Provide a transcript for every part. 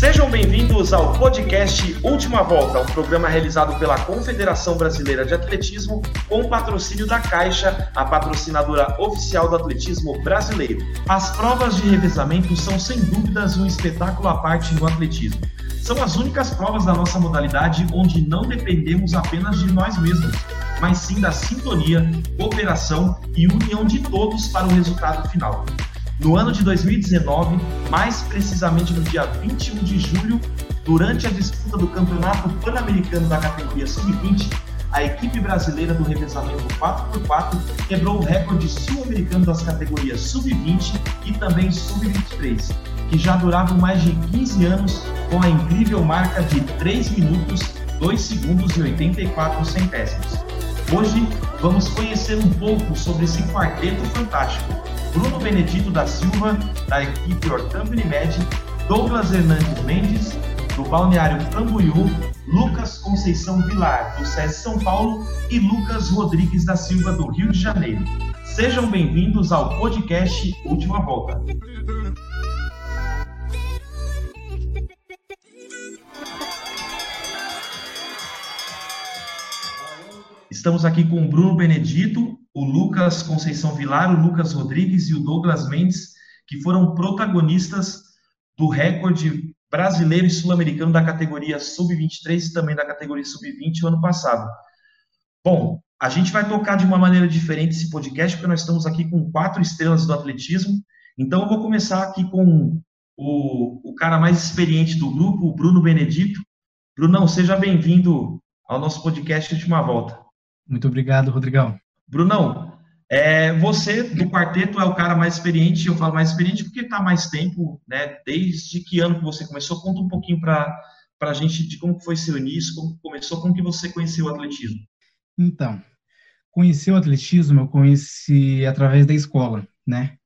Sejam bem-vindos ao podcast Última Volta, um programa realizado pela Confederação Brasileira de Atletismo com patrocínio da Caixa, a patrocinadora oficial do atletismo brasileiro. As provas de revezamento são sem dúvidas um espetáculo à parte no atletismo. São as únicas provas da nossa modalidade onde não dependemos apenas de nós mesmos, mas sim da sintonia, cooperação e união de todos para o resultado final. No ano de 2019, mais precisamente no dia 21 de julho, durante a disputa do Campeonato Pan-Americano da categoria Sub-20, a equipe brasileira do revezamento 4x4 quebrou o recorde sul-americano das categorias Sub-20 e também Sub-23, que já duravam mais de 15 anos com a incrível marca de 3 minutos, 2 segundos e 84 centésimos. Hoje vamos conhecer um pouco sobre esse quarteto fantástico Bruno Benedito da Silva, da equipe Orcamp Unimed, Douglas Hernandes Mendes, do Balneário Camboriú, Lucas Conceição Vilar, do SES São Paulo e Lucas Rodrigues da Silva, do Rio de Janeiro. Sejam bem-vindos ao podcast Última Volta. Estamos aqui com o Bruno Benedito, o Lucas Conceição Vilar, o Lucas Rodrigues e o Douglas Mendes, que foram protagonistas do recorde brasileiro e sul-americano da categoria sub-23 e também da categoria sub-20 o ano passado. Bom, a gente vai tocar de uma maneira diferente esse podcast, porque nós estamos aqui com quatro estrelas do atletismo. Então, eu vou começar aqui com o, o cara mais experiente do grupo, o Bruno Benedito. Brunão, seja bem-vindo ao nosso podcast Última Volta. Muito obrigado, Rodrigão. Brunão, é, você do quarteto é o cara mais experiente, eu falo mais experiente porque está mais tempo, né? Desde que ano que você começou? Conta um pouquinho para a gente de como foi seu início, como começou, como que você conheceu o atletismo. Então, conhecer o atletismo eu conheci através da escola, né?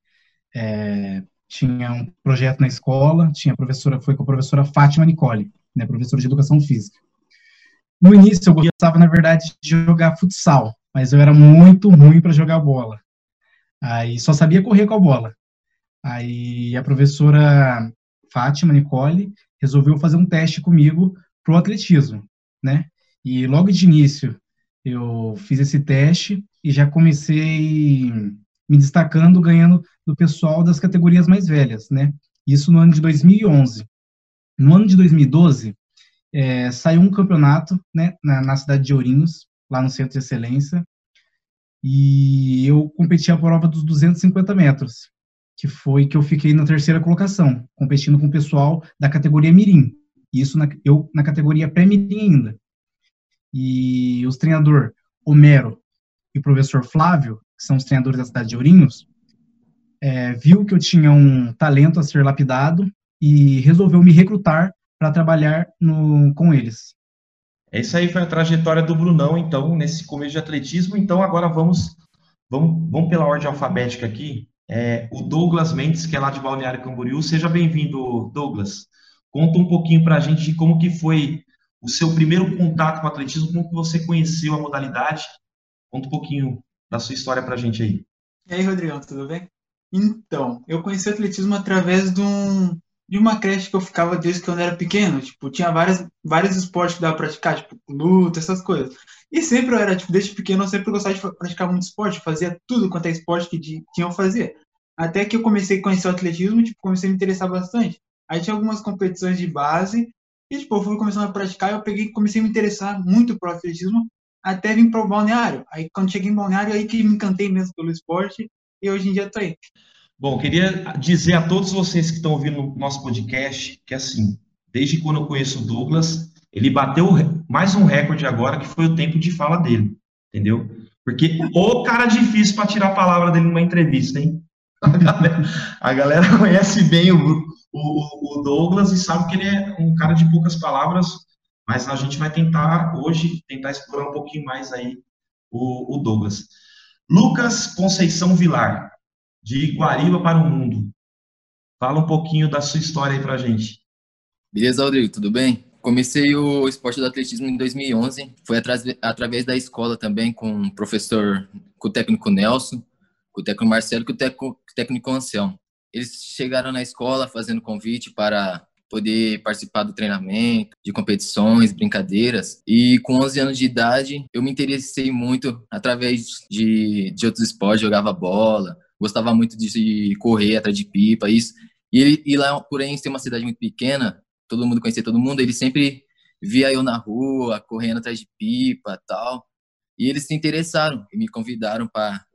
É, tinha um projeto na escola, tinha professora, foi com a professora Fátima Nicole, né, professora de educação física. No início eu gostava, na verdade, de jogar futsal, mas eu era muito ruim para jogar bola. Aí só sabia correr com a bola. Aí a professora Fátima Nicole resolveu fazer um teste comigo pro atletismo, né? E logo de início eu fiz esse teste e já comecei me destacando, ganhando do pessoal das categorias mais velhas, né? Isso no ano de 2011. No ano de 2012, é, saiu um campeonato, né, na, na cidade de Ourinhos, lá no Centro de Excelência, e eu competi a prova dos 250 metros, que foi que eu fiquei na terceira colocação, competindo com o pessoal da categoria Mirim, isso na, eu na categoria pré-Mirim ainda. E os treinador Homero e o professor Flávio, que são os treinadores da cidade de Ourinhos, é, viu que eu tinha um talento a ser lapidado e resolveu me recrutar para trabalhar no, com eles. Essa aí foi a trajetória do Brunão, então, nesse começo de atletismo. Então, agora vamos, vamos, vamos pela ordem alfabética aqui. É, o Douglas Mendes, que é lá de Balneário Camboriú. Seja bem-vindo, Douglas. Conta um pouquinho para a gente de como que foi o seu primeiro contato com o atletismo, como que você conheceu a modalidade. Conta um pouquinho da sua história para a gente aí. E aí, Rodrigão, tudo bem? Então, eu conheci o atletismo através de um, de uma creche que eu ficava desde que eu era pequeno. Tipo, tinha várias, vários esportes que dava pra praticar, tipo, luta, essas coisas. E sempre eu era, tipo, desde pequeno eu sempre gostava de praticar muito esporte, fazia tudo quanto é esporte que tinha eu fazer. Até que eu comecei a conhecer o atletismo, tipo, comecei a me interessar bastante. Aí tinha algumas competições de base, e, tipo, eu fui começando a praticar, eu peguei comecei a me interessar muito pro atletismo, até vim pro balneário. Aí, quando cheguei em balneário, aí que me encantei mesmo pelo esporte, e hoje em dia tô aí. Bom, queria dizer a todos vocês que estão ouvindo o nosso podcast que, assim, desde quando eu conheço o Douglas, ele bateu mais um recorde agora, que foi o tempo de fala dele, entendeu? Porque o cara difícil para tirar a palavra dele numa entrevista, hein? A galera, a galera conhece bem o, o, o, Douglas e sabe que ele é um cara de poucas palavras, mas a gente vai tentar hoje, tentar explorar um pouquinho mais aí o, o Douglas. Lucas Conceição Vilar, de Guariba para o mundo. Fala um pouquinho da sua história aí para gente. Beleza, Rodrigo, tudo bem? Comecei o esporte do atletismo em 2011, foi através da escola também com o professor, com o técnico Nelson, com o técnico Marcelo e com o técnico Anselmo. Eles chegaram na escola fazendo convite para poder participar do treinamento, de competições, brincadeiras. E com 11 anos de idade, eu me interessei muito através de, de outros esportes, jogava bola, gostava muito de correr atrás de pipa, isso. E, ele, e lá, porém, ser uma cidade muito pequena, todo mundo conhecia todo mundo, ele sempre via eu na rua, correndo atrás de pipa tal. E eles se interessaram e me convidaram para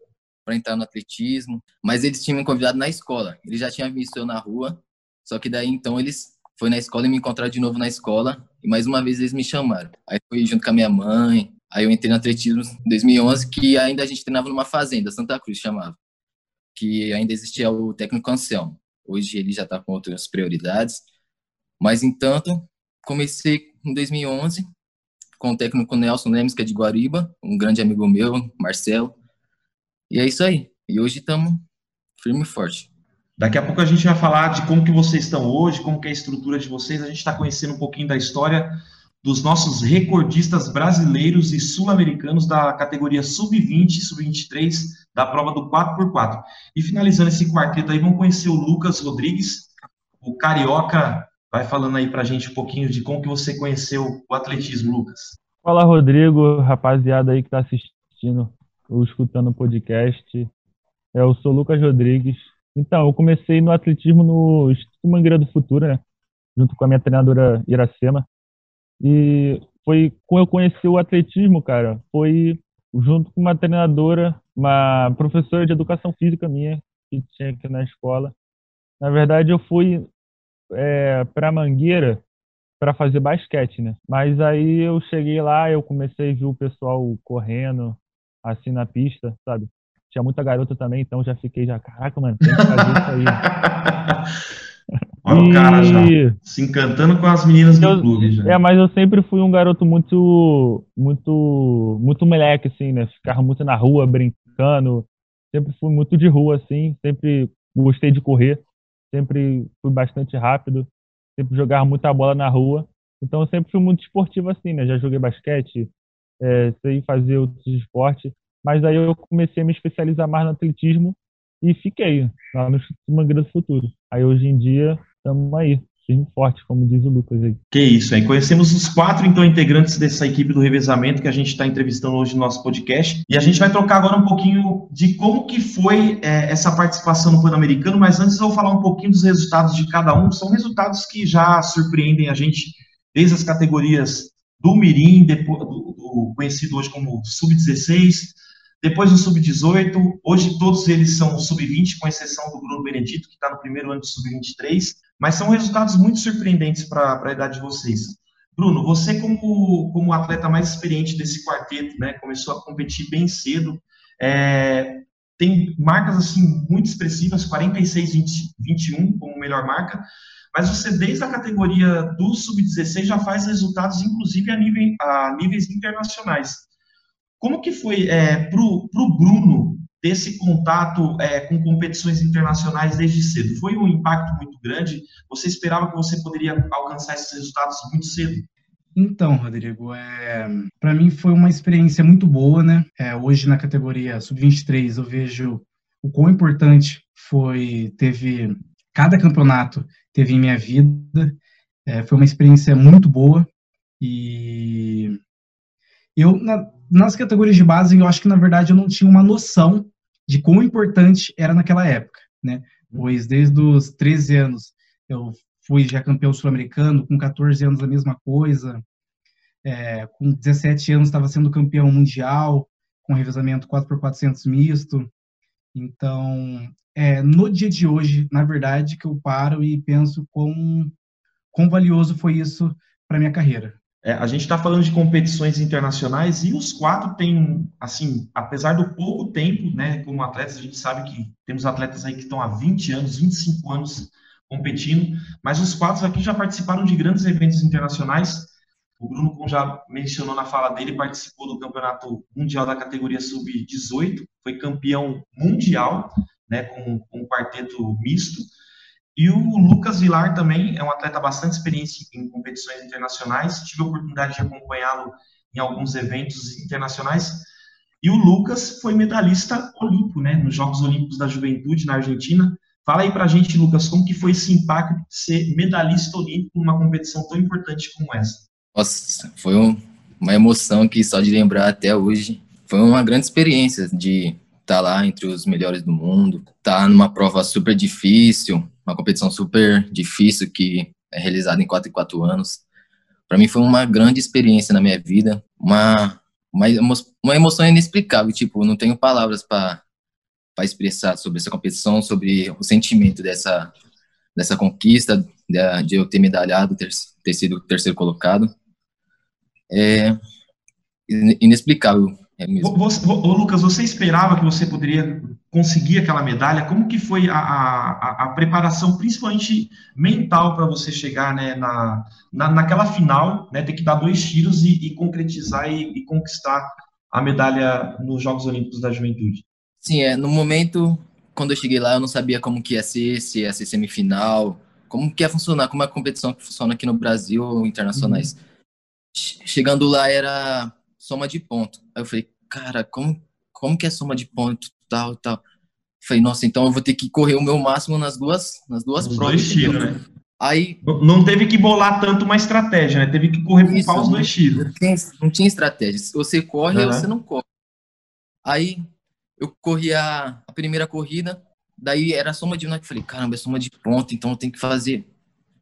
entrar no atletismo, mas eles tinham me convidado na escola. Eles já tinham visto eu na rua, só que daí então eles foi na escola e me encontraram de novo na escola e mais uma vez eles me chamaram. Aí fui junto com a minha mãe, aí eu entrei no atletismo em 2011, que ainda a gente treinava numa fazenda, Santa Cruz chamava, que ainda existia o técnico Anselmo. Hoje ele já está com outras prioridades, mas entanto comecei em 2011 com o técnico Nelson Lemes, que é de Guariba, um grande amigo meu, Marcelo. E é isso aí. E hoje estamos firme e forte. Daqui a pouco a gente vai falar de como que vocês estão hoje, como que é a estrutura de vocês. A gente está conhecendo um pouquinho da história dos nossos recordistas brasileiros e sul-americanos da categoria sub-20 e sub-23 da prova do 4x4. E finalizando esse quarteto aí, vamos conhecer o Lucas Rodrigues, o carioca. Vai falando aí para a gente um pouquinho de como que você conheceu o atletismo, Lucas. Fala, Rodrigo, rapaziada aí que está assistindo ou escutando o podcast. Eu sou o Lucas Rodrigues, então, eu comecei no atletismo no Instituto Mangueira do Futuro, né? Junto com a minha treinadora Iracema. E foi quando eu conheci o atletismo, cara, foi junto com uma treinadora, uma professora de educação física minha, que tinha aqui na escola. Na verdade, eu fui é, para Mangueira para fazer basquete, né? Mas aí eu cheguei lá, eu comecei a ver o pessoal correndo assim na pista, sabe? Tinha muita garota também, então já fiquei já, caraca, mano, tem que fazer isso aí. Olha o cara já se encantando com as meninas do eu, clube. Já. É, mas eu sempre fui um garoto muito, muito, muito moleque, assim, né? Ficava muito na rua, brincando. Sempre fui muito de rua, assim. Sempre gostei de correr. Sempre fui bastante rápido. Sempre jogava muita bola na rua. Então eu sempre fui muito esportivo, assim, né? Já joguei basquete, é, sei fazer outros esportes. Mas aí eu comecei a me especializar mais no atletismo e fiquei lá no Mangueira do Futuro. Aí hoje em dia estamos aí, firme forte, como diz o Lucas aí. Que isso, aí conhecemos os quatro, então, integrantes dessa equipe do revezamento que a gente está entrevistando hoje no nosso podcast. E a gente vai trocar agora um pouquinho de como que foi é, essa participação no Pan-Americano, mas antes eu vou falar um pouquinho dos resultados de cada um. São resultados que já surpreendem a gente desde as categorias do Mirim, depois, do, do conhecido hoje como Sub-16, depois o sub-18, hoje todos eles são sub-20, com exceção do Bruno Benedito, que está no primeiro ano de sub-23, mas são resultados muito surpreendentes para a idade de vocês. Bruno, você como, como atleta mais experiente desse quarteto, né, começou a competir bem cedo, é, tem marcas assim muito expressivas, 46 20, 21 como melhor marca, mas você desde a categoria do sub-16 já faz resultados inclusive a, nível, a níveis internacionais. Como que foi é, para o Bruno esse contato é, com competições internacionais desde cedo? Foi um impacto muito grande? Você esperava que você poderia alcançar esses resultados muito cedo? Então, Rodrigo, é, para mim foi uma experiência muito boa, né? É, hoje na categoria sub-23 eu vejo o quão importante foi teve cada campeonato teve em minha vida. É, foi uma experiência muito boa e eu na, nas categorias de base, eu acho que, na verdade, eu não tinha uma noção de quão importante era naquela época, né? Pois desde os 13 anos eu fui já campeão sul-americano, com 14 anos a mesma coisa, é, com 17 anos estava sendo campeão mundial, com revezamento 4x400 misto. Então, é, no dia de hoje, na verdade, que eu paro e penso quão, quão valioso foi isso para minha carreira. É, a gente está falando de competições internacionais e os quatro têm, assim, apesar do pouco tempo, né, como atletas, a gente sabe que temos atletas aí que estão há 20 anos, 25 anos competindo, mas os quatro aqui já participaram de grandes eventos internacionais. O Bruno, como já mencionou na fala dele, participou do Campeonato Mundial da categoria Sub-18, foi campeão mundial, né, com, com um quarteto misto. E o Lucas Vilar também é um atleta bastante experiente em competições internacionais. Tive a oportunidade de acompanhá-lo em alguns eventos internacionais. E o Lucas foi medalhista olímpico, né, nos Jogos Olímpicos da Juventude na Argentina. Fala aí pra gente, Lucas, como que foi esse impacto de ser medalhista olímpico numa competição tão importante como essa? Nossa, foi um, uma emoção que só de lembrar até hoje. Foi uma grande experiência de estar tá lá entre os melhores do mundo, estar tá numa prova super difícil, uma competição super difícil que é realizada em 4 e 4 anos. Para mim foi uma grande experiência na minha vida, uma, uma, uma emoção inexplicável, tipo, não tenho palavras para para expressar sobre essa competição, sobre o sentimento dessa dessa conquista, de, de eu ter medalhado, ter, ter sido terceiro colocado. É inexplicável. É você, ô, Lucas, você esperava que você poderia conseguir aquela medalha? Como que foi a, a, a preparação, principalmente mental, para você chegar né, na, na, naquela final, né, ter que dar dois tiros e, e concretizar e, e, conquistar a medalha nos Jogos Olímpicos da Juventude? Sim, é, no momento, quando eu cheguei lá, eu não sabia como que ia ser, se ia ser semifinal, como que ia funcionar, como é a competição que funciona aqui no Brasil ou internacionais. Uhum. Chegando lá era soma de ponto. Aí eu falei, cara, como, como que é soma de ponto, tal, tal. falei, nossa, então eu vou ter que correr o meu máximo nas duas, nas duas os provas. Dois tiros, né? Aí, não teve que bolar tanto uma estratégia, né? Teve que correr por pau os dois tiros. Não tinha, não tinha estratégia. Se você corre uhum. ou você não corre. Aí eu corri a, a primeira corrida, daí era soma de ponto. Falei, caramba, é soma de ponto, então eu tenho que fazer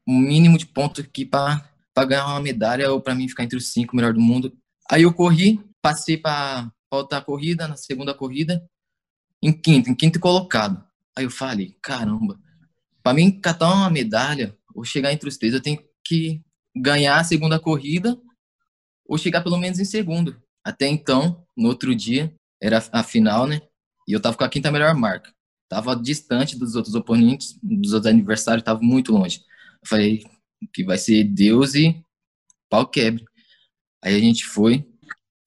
o um mínimo de ponto aqui para ganhar uma medalha ou para mim ficar entre os cinco melhor do mundo. Aí eu corri, passei para outra corrida, na segunda corrida, em quinto, em quinto colocado. Aí eu falei, caramba, para mim catar uma medalha ou chegar entre os três, eu tenho que ganhar a segunda corrida ou chegar pelo menos em segundo. Até então, no outro dia, era a final, né? E eu tava com a quinta melhor marca. Tava distante dos outros oponentes, dos outros adversários, tava muito longe. Eu falei que vai ser Deus e pau quebre. Aí a gente foi.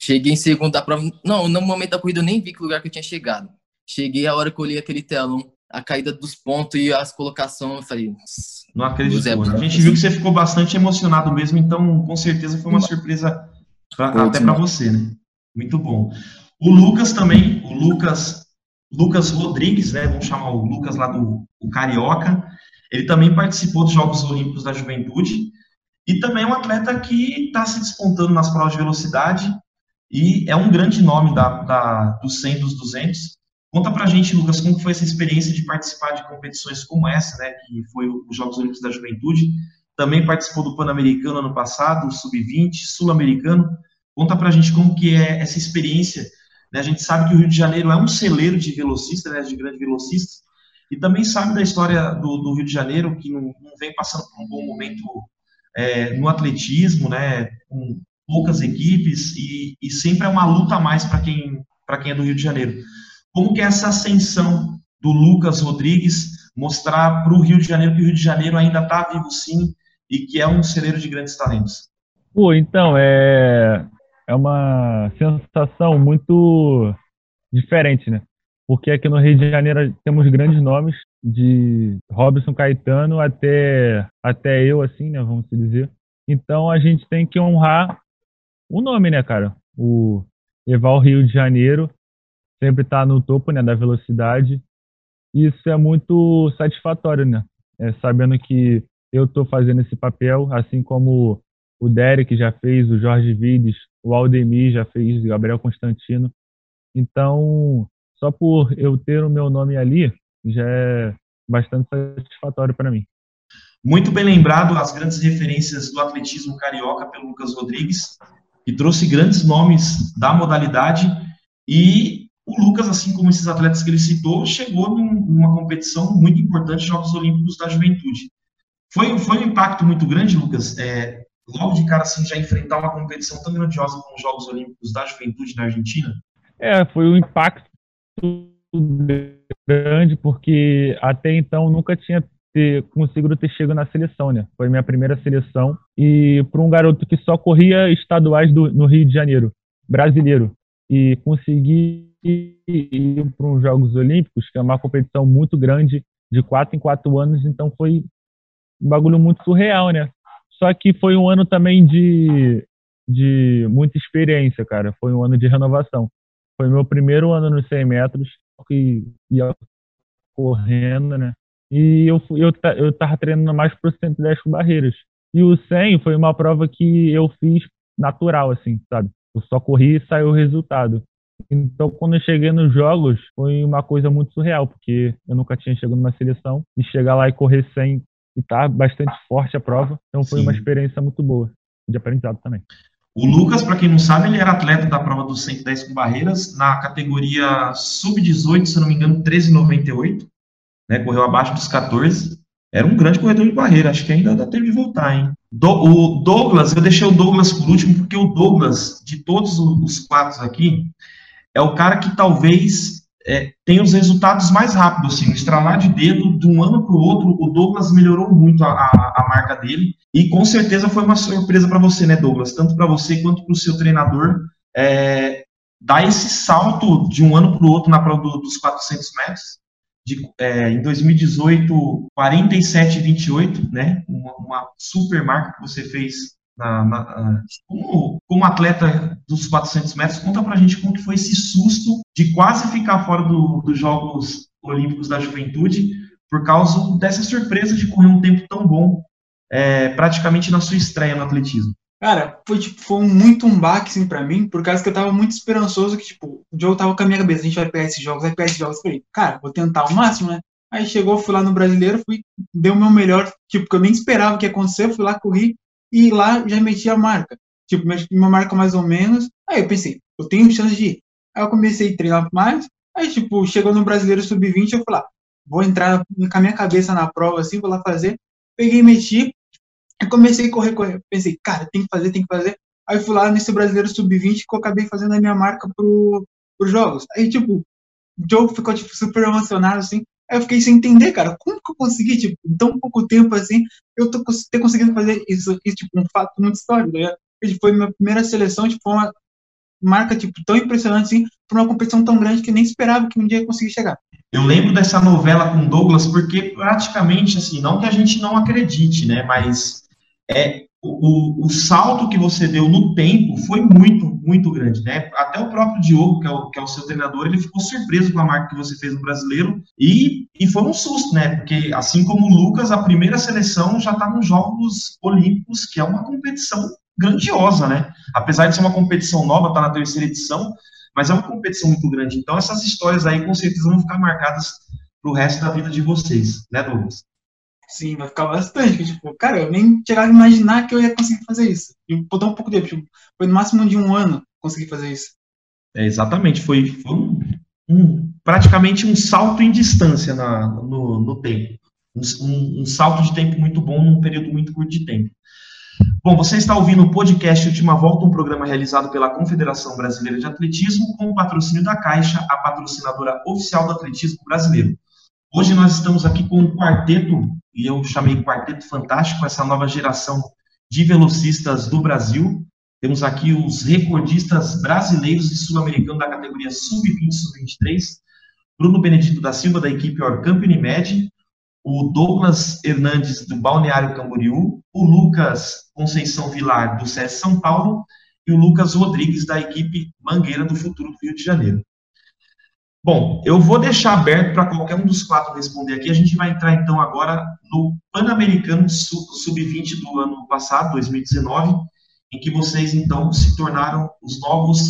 Cheguei em segundo da prova. Não, no momento da corrida eu nem vi que lugar que eu tinha chegado. Cheguei a hora que eu olhei aquele telão, a caída dos pontos e as colocações, eu falei. Não acredito. É a gente viu que você ficou bastante emocionado mesmo, então com certeza foi uma surpresa pra, até para você, né? Muito bom. O Lucas também, o Lucas, Lucas Rodrigues, né? Vamos chamar o Lucas lá do Carioca. Ele também participou dos Jogos Olímpicos da Juventude e também é um atleta que está se despontando nas provas de velocidade e é um grande nome da, da, dos 100 dos 200. Conta pra gente, Lucas, como foi essa experiência de participar de competições como essa, né, que foi os Jogos Olímpicos da Juventude. Também participou do Pan-Americano ano passado, Sub-20, Sul-Americano. Conta pra gente como que é essa experiência. Né? A gente sabe que o Rio de Janeiro é um celeiro de velocistas, né, de grandes velocistas, e também sabe da história do, do Rio de Janeiro, que não, não vem passando por um bom momento é, no atletismo, né, com poucas equipes e, e sempre é uma luta a mais para quem para quem é do Rio de Janeiro. Como que é essa ascensão do Lucas Rodrigues mostrar para o Rio de Janeiro que o Rio de Janeiro ainda está vivo sim e que é um celeiro de grandes talentos? Pô, então é é uma sensação muito diferente, né? Porque aqui no Rio de Janeiro temos grandes nomes, de Robson Caetano até, até eu, assim, né? Vamos dizer. Então a gente tem que honrar o nome, né, cara? O levar o Rio de Janeiro sempre tá no topo, né, da velocidade. Isso é muito satisfatório, né? É, sabendo que eu estou fazendo esse papel, assim como o Derek já fez, o Jorge Vides, o Aldemir já fez, o Gabriel Constantino. Então, só por eu ter o meu nome ali, já é bastante satisfatório para mim. Muito bem lembrado as grandes referências do atletismo carioca pelo Lucas Rodrigues, que trouxe grandes nomes da modalidade e o Lucas, assim como esses atletas que ele citou, chegou numa competição muito importante, Jogos Olímpicos da Juventude. Foi, foi um impacto muito grande, Lucas, é, logo de cara assim já enfrentar uma competição tão grandiosa como os Jogos Olímpicos da Juventude na Argentina? É, foi um impacto grande, porque até então nunca tinha ter, conseguido ter chegado na seleção, né? Foi minha primeira seleção. E para um garoto que só corria estaduais do, no Rio de Janeiro, brasileiro, e conseguir ir para os Jogos Olímpicos, que é uma competição muito grande, de quatro em quatro anos, então foi um bagulho muito surreal, né? Só que foi um ano também de, de muita experiência, cara. Foi um ano de renovação. Foi meu primeiro ano nos 100 metros, que ia correndo, né? E eu, eu, eu tava treinando mais pro 110 com barreiras. E o 100 foi uma prova que eu fiz natural, assim, sabe? Eu só corri e saiu o resultado. Então, quando eu cheguei nos jogos, foi uma coisa muito surreal, porque eu nunca tinha chegado numa seleção e chegar lá e correr 100 e tá bastante forte a prova. Então, foi Sim. uma experiência muito boa de aprendizado também. O Lucas, para quem não sabe, ele era atleta da prova dos 110 com barreiras na categoria sub-18, se não me engano, 13,98, né? Correu abaixo dos 14. Era um grande corredor de barreira, acho que ainda dá tempo de voltar, hein? Do, o Douglas, eu deixei o Douglas por último, porque o Douglas, de todos os quatro aqui, é o cara que talvez é, tenha os resultados mais rápidos, assim, estralar de dedo de um ano para o outro, o Douglas melhorou muito a, a, a, marca dele, e com certeza foi uma surpresa para você, né, Douglas? Tanto para você quanto para o seu treinador, é, dar esse salto de um ano para o outro na prova do, dos 400 metros, de, é, em 2018, 47,28, né? Uma, uma, super marca que você fez na, na, como, como atleta dos 400 metros. Conta pra gente como que foi esse susto de quase ficar fora do, dos Jogos Olímpicos da Juventude por causa dessa surpresa de correr um tempo tão bom é, praticamente na sua estreia no atletismo. Cara, foi, tipo, foi muito um baque, assim, pra mim, por causa que eu tava muito esperançoso que, tipo, o jogo tava com a minha cabeça, a gente vai pegar esses jogos, vai pegar esses jogos. Falei, cara, vou tentar o máximo, né? Aí chegou, fui lá no Brasileiro, fui, dei o meu melhor, tipo, que eu nem esperava que ia acontecer, fui lá, corri, e lá já meti a marca. Tipo, uma marca mais ou menos. Aí eu pensei, eu tenho chance de ir. Aí eu comecei a treinar mais, aí, tipo, chegou no Brasileiro Sub-20, eu falei, ah, vou entrar com a minha cabeça na prova, assim, vou lá fazer. Peguei, meti, Comecei a correr, correr. Pensei, cara, tem que fazer, tem que fazer. Aí fui lá nesse brasileiro sub-20 que eu acabei fazendo a minha marca pro, pros jogos. Aí, tipo, o jogo ficou, tipo, super emocionado, assim. Aí eu fiquei sem entender, cara, como que eu consegui, tipo, em tão pouco tempo, assim, eu tô, ter conseguido fazer isso, isso, tipo, um fato muito histórico, né? Foi minha primeira seleção, tipo, uma marca, tipo, tão impressionante, assim, por uma competição tão grande que nem esperava que um dia ia conseguir chegar. Eu lembro dessa novela com Douglas porque praticamente, assim, não que a gente não acredite, né, mas é, o, o, salto que você deu no tempo foi muito, muito grande, né? Até o próprio Diogo, que é o, que é o seu treinador, ele ficou surpreso com a marca que você fez no brasileiro e, e foi um susto, né? Porque assim como o Lucas, a primeira seleção já está nos Jogos Olímpicos, que é uma competição grandiosa, né? Apesar de ser uma competição nova, está na terceira edição, mas é uma competição muito grande. Então essas histórias aí com certeza vão ficar marcadas para o resto da vida de vocês, né, Douglas? Sim, vai ficar bastante. Tipo, cara, eu nem chegava a imaginar que eu ia conseguir fazer isso. E botar um pouco de tempo. Tipo, foi no máximo de um ano conseguir fazer isso. É, exatamente, foi, foi um, um, praticamente um salto em distância na, no, no tempo. Um, um, salto de tempo muito bom num período muito curto de tempo. Bom, você está ouvindo o podcast Última Volta, um programa realizado pela Confederação Brasileira de Atletismo com o patrocínio da Caixa, a patrocinadora oficial do atletismo brasileiro. Hoje nós estamos aqui com um quarteto, e eu chamei Quarteto Fantástico, essa nova geração de velocistas do Brasil. Temos aqui os recordistas brasileiros e sul-americanos da categoria sub-20 e sub-23, Bruno Benedito da Silva, da equipe Orcamp Unimed, o Douglas Hernandes, do Balneário Camboriú, o Lucas Conceição Vilar, do SES São Paulo, e o Lucas Rodrigues, da equipe Mangueira do Futuro do Rio de Janeiro. Bom, eu vou deixar aberto para qualquer um dos quatro responder aqui. A gente vai entrar então agora no Pan-Americano Sub-20 do ano passado, 2019, em que vocês então se tornaram os novos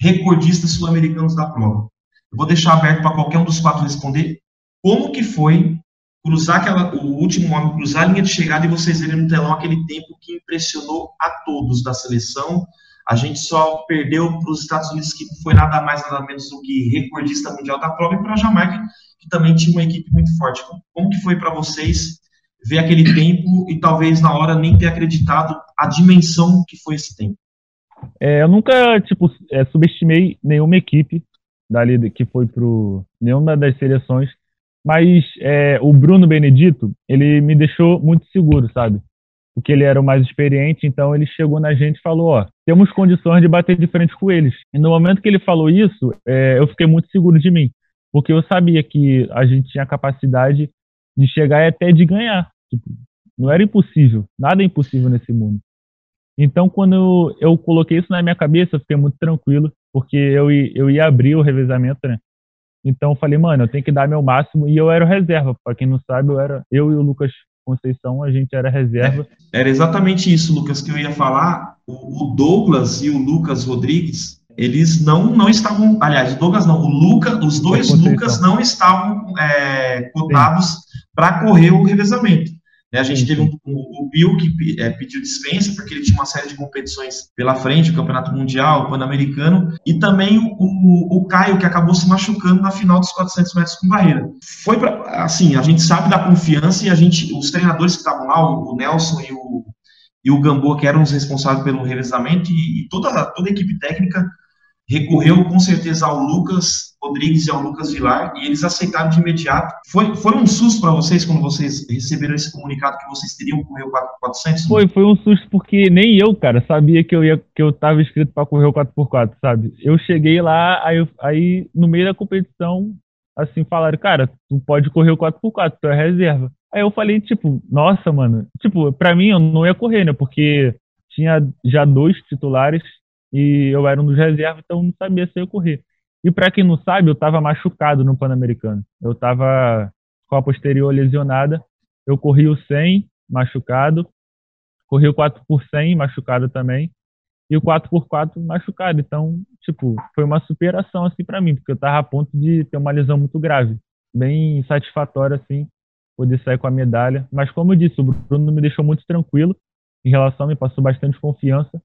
recordistas sul-americanos da prova. Eu vou deixar aberto para qualquer um dos quatro responder como que foi cruzar aquela, o último homem cruzar a linha de chegada e vocês verem no telão aquele tempo que impressionou a todos da seleção, a gente só perdeu para os Estados Unidos, que foi nada mais nada menos do que recordista mundial da prova, e para a Jamaica, que também tinha uma equipe muito forte. Como que foi para vocês ver aquele tempo e talvez na hora nem ter acreditado a dimensão que foi esse tempo? É, eu nunca tipo é, subestimei nenhuma equipe dali que foi para nenhuma das seleções, mas é, o Bruno Benedito ele me deixou muito seguro, sabe? Porque ele era o mais experiente, então ele chegou na gente e falou, ó, temos condições de bater de frente com eles. E no momento que ele falou isso, é, eu fiquei muito seguro de mim, porque eu sabia que a gente tinha capacidade de chegar e até de ganhar. Tipo, não era impossível, nada é impossível nesse mundo. Então, quando eu, eu coloquei isso na minha cabeça, eu fiquei muito tranquilo, porque eu, eu ia abrir o revezamento, né? Então eu falei, mano, eu tenho que dar meu máximo e eu era o reserva. Para quem não sabe, eu era eu e o Lucas Conceição, a gente era reserva. É, era exatamente isso, Lucas, que eu ia falar. O, o Douglas e o Lucas Rodrigues, eles não não estavam, aliás, o Douglas não, o Lucas, os dois Lucas não estavam é, cotados para correr o revezamento. Né? A gente teve um, o, o Bill que é, pediu dispensa, porque ele tinha uma série de competições pela frente, o Campeonato Mundial, o Pan-Americano, e também o, o, Caio, que acabou se machucando na final dos 400 metros com barreira. Foi para, assim, a gente sabe da confiança e a gente, os treinadores que estavam lá, o, Nelson e o, e o Gamboa, que eram os responsáveis pelo revezamento, e, e toda, toda a equipe técnica recorreu com certeza ao Lucas Rodrigues e ao Lucas Vilar e eles aceitaram de imediato. Foi, foi um susto para vocês quando vocês receberam esse comunicado que vocês teriam que correr o 4x400? Foi, foi um susto porque nem eu, cara, sabia que eu ia que eu estava inscrito para correr o 4x4, sabe? Eu cheguei lá, aí, aí no meio da competição, assim, falaram, cara, tu pode correr o 4x4, tu é reserva. Aí eu falei, tipo, nossa, mano, tipo, para mim eu não ia correr, né? Porque tinha já dois titulares e eu era um dos reservas, então não sabia se eu ia correr. E para quem não sabe, eu estava machucado no Pan-Americano. Eu estava com a posterior lesionada. Eu corri o 100 machucado, corri o 4 por 100 machucado também, e o 4 por 4 machucado. Então, tipo, foi uma superação assim para mim, porque eu estava a ponto de ter uma lesão muito grave. Bem satisfatório assim, poder sair com a medalha. Mas como eu disse, o Bruno me deixou muito tranquilo em relação, me passou bastante confiança.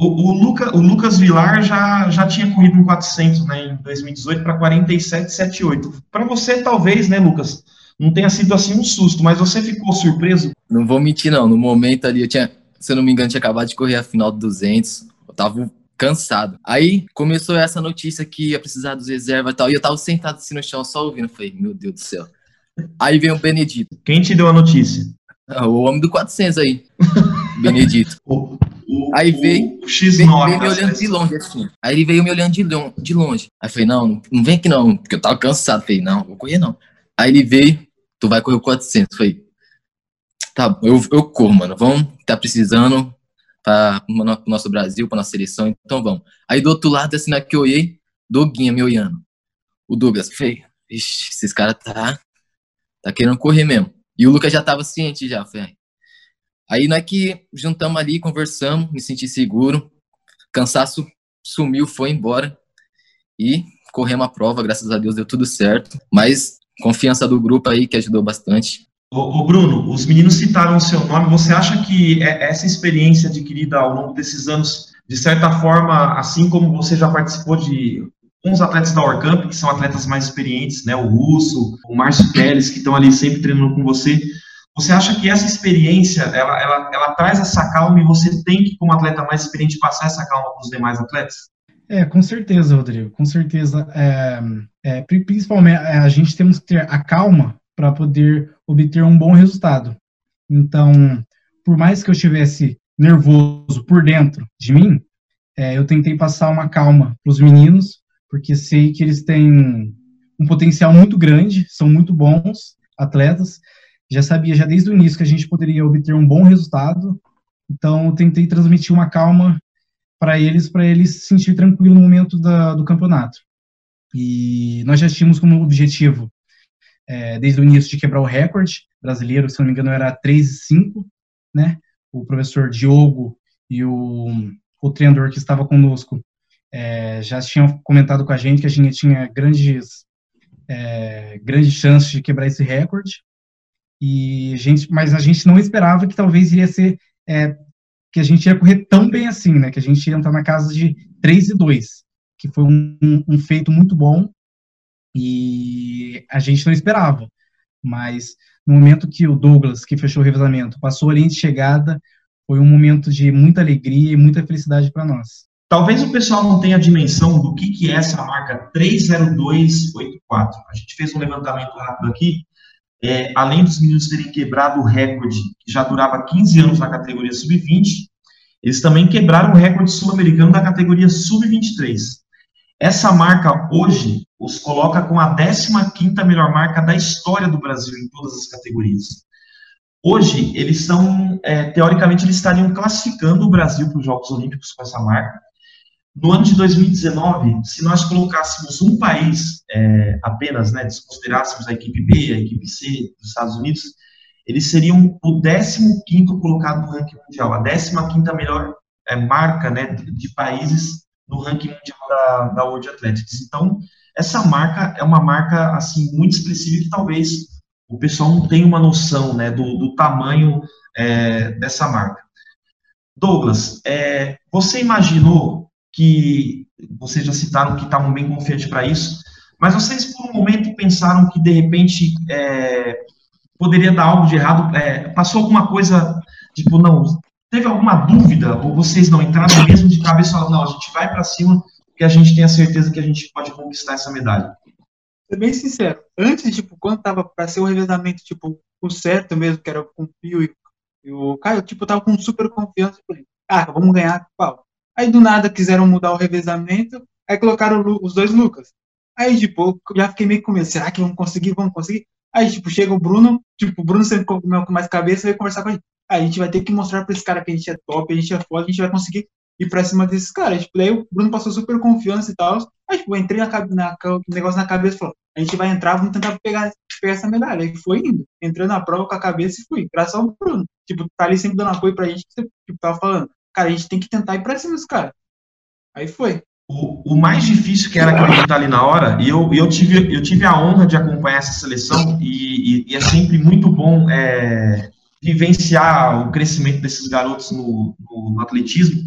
O, o, Luca, o Lucas Vilar já, já tinha corrido um 400 né, em 2018 para 47,78. Para você, talvez, né, Lucas, não tenha sido assim um susto, mas você ficou surpreso? Não vou mentir, não. No momento ali, eu tinha, se eu não me engano, tinha acabado de correr a final do 200. Eu tava cansado. Aí começou essa notícia que ia precisar dos reservas e tal. E eu tava sentado assim no chão, só ouvindo. Falei, meu Deus do céu. Aí veio o Benedito. Quem te deu a notícia? Ah, o homem do 400 aí. Benedito. O, aí veio, o X9, veio, veio me olhando de longe, assim. Aí ele veio me olhando de, de longe. Aí eu falei, não, não vem aqui não, porque eu tava cansado. Falei, não, vou correr não. Aí ele veio, tu vai correr o 400. Falei, tá, eu, eu corro, mano, vamos, tá precisando para o nosso Brasil, para nossa seleção, então vamos. Aí do outro lado, assim, na que eu olhei, Doguinha me olhando. O Douglas, falei, ixi, esses caras tá, tá querendo correr mesmo. E o Lucas já tava ciente já, falei, Aí não é que juntamos ali, conversamos, me senti seguro, cansaço sumiu, foi embora. E corremos a prova, graças a Deus deu tudo certo, mas confiança do grupo aí que ajudou bastante. Ô, Bruno, os meninos citaram o seu nome, você acha que é, essa experiência adquirida ao longo desses anos, de certa forma, assim como você já participou de uns atletas da Orcamp, que são atletas mais experientes, né, o Russo, o Márcio Teles, que estão ali sempre treinando com você, você acha que essa experiência, ela, ela, ela traz essa calma e você tem que, como atleta mais experiente, passar essa calma para os demais atletas? É, com certeza, Rodrigo, com certeza. É, é, principalmente, é, a gente temos que ter a calma para poder obter um bom resultado. Então, por mais que eu estivesse nervoso por dentro de mim, é, eu tentei passar uma calma para os meninos, porque sei que eles têm um potencial muito grande, são muito bons atletas, já sabia já desde o início que a gente poderia obter um bom resultado, então tentei transmitir uma calma para eles, para eles se sentir tranquilo no momento da, do campeonato. E nós já tínhamos como objetivo, é, desde o início, de quebrar o recorde brasileiro, se não me engano era 3,5, né? O professor Diogo e o, o treinador que estava conosco é, já tinham comentado com a gente que a gente tinha grandes, é, grandes chances de quebrar esse recorde. E a gente, mas a gente não esperava que talvez iria ser é, que a gente ia correr tão bem assim, né? Que a gente ia entrar na casa de 3 e 2, que foi um, um feito muito bom e a gente não esperava. Mas no momento que o Douglas, que fechou o revezamento, passou a linha de chegada, foi um momento de muita alegria e muita felicidade para nós. Talvez o pessoal não tenha dimensão do que, que é essa marca 30284. A gente fez um levantamento rápido aqui é, além dos meninos terem quebrado o recorde, que já durava 15 anos na categoria sub-20, eles também quebraram o recorde sul-americano da categoria sub-23. Essa marca hoje os coloca com a 15ª melhor marca da história do Brasil em todas as categorias. Hoje, eles são, é, teoricamente, eles estariam classificando o Brasil para os Jogos Olímpicos com essa marca, no ano de 2019, se nós colocássemos um país é, apenas, né, desconsiderássemos a equipe B, a equipe C dos Estados Unidos, eles seriam o 15 colocado no ranking mundial, a 15 melhor é, marca né, de países no ranking mundial da, da World Athletics. Então, essa marca é uma marca assim muito expressiva que talvez o pessoal não tenha uma noção né, do, do tamanho é, dessa marca. Douglas, é, você imaginou que vocês já citaram que estavam bem confiantes para isso, mas vocês por um momento pensaram que de repente é, poderia dar algo de errado? É, passou alguma coisa, tipo, não, teve alguma dúvida, ou vocês não entraram mesmo de cabeça e falaram, não, a gente vai para cima, porque a gente tem a certeza que a gente pode conquistar essa medalha? Ser bem sincero, antes, tipo, quando tava para ser o revezamento, tipo, o certo mesmo, que era com o Pio e, o Caio, tipo, tava com super confiança, falei, ah, vamos ganhar, qual? Aí do nada quiseram mudar o revezamento, aí colocaram os dois Lucas. Aí, tipo, já fiquei meio com medo, será que vamos conseguir, vamos conseguir? Aí, tipo, chega o Bruno, tipo, o Bruno sempre com mais cabeça, vai conversar com a gente. Aí a gente vai ter que mostrar pra esse cara que a gente é top, a gente é foda, a gente vai conseguir ir pra cima desses caras. Tipo, daí o Bruno passou super confiança e tal. Aí, tipo, eu entrei na, na, negócio na cabeça e falou, a gente vai entrar, vamos tentar pegar, pegar essa medalha. Aí foi indo. Entrei na prova com a cabeça e fui. Graças ao Bruno. Tipo, tá ali sempre dando apoio pra gente, que você tipo, tava falando. Cara, a gente tem que tentar ir pra cima dos caras. Aí foi. O, o, mais difícil que era acreditar ali na hora, e eu, eu, tive, eu tive a honra de acompanhar essa seleção, e, e, e é sempre muito bom é, vivenciar o crescimento desses garotos no, no, no atletismo.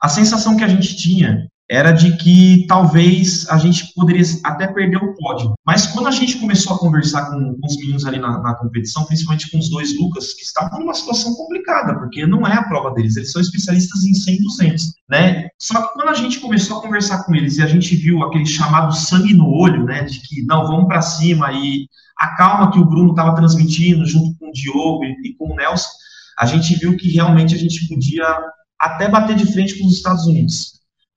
A sensação que a gente tinha era de que talvez a gente poderia até perder o pódio. Mas quando a gente começou a conversar com, com os meninos ali na, na, competição, principalmente com os dois Lucas, que estavam numa situação complicada, porque não é a prova deles, eles são especialistas em 100 e 200, né? Só que quando a gente começou a conversar com eles e a gente viu aquele chamado sangue no olho, né, de que não, vamos para cima e a calma que o Bruno estava transmitindo junto com o Diogo e, e com o Nelson, a gente viu que realmente a gente podia até bater de frente com os Estados Unidos.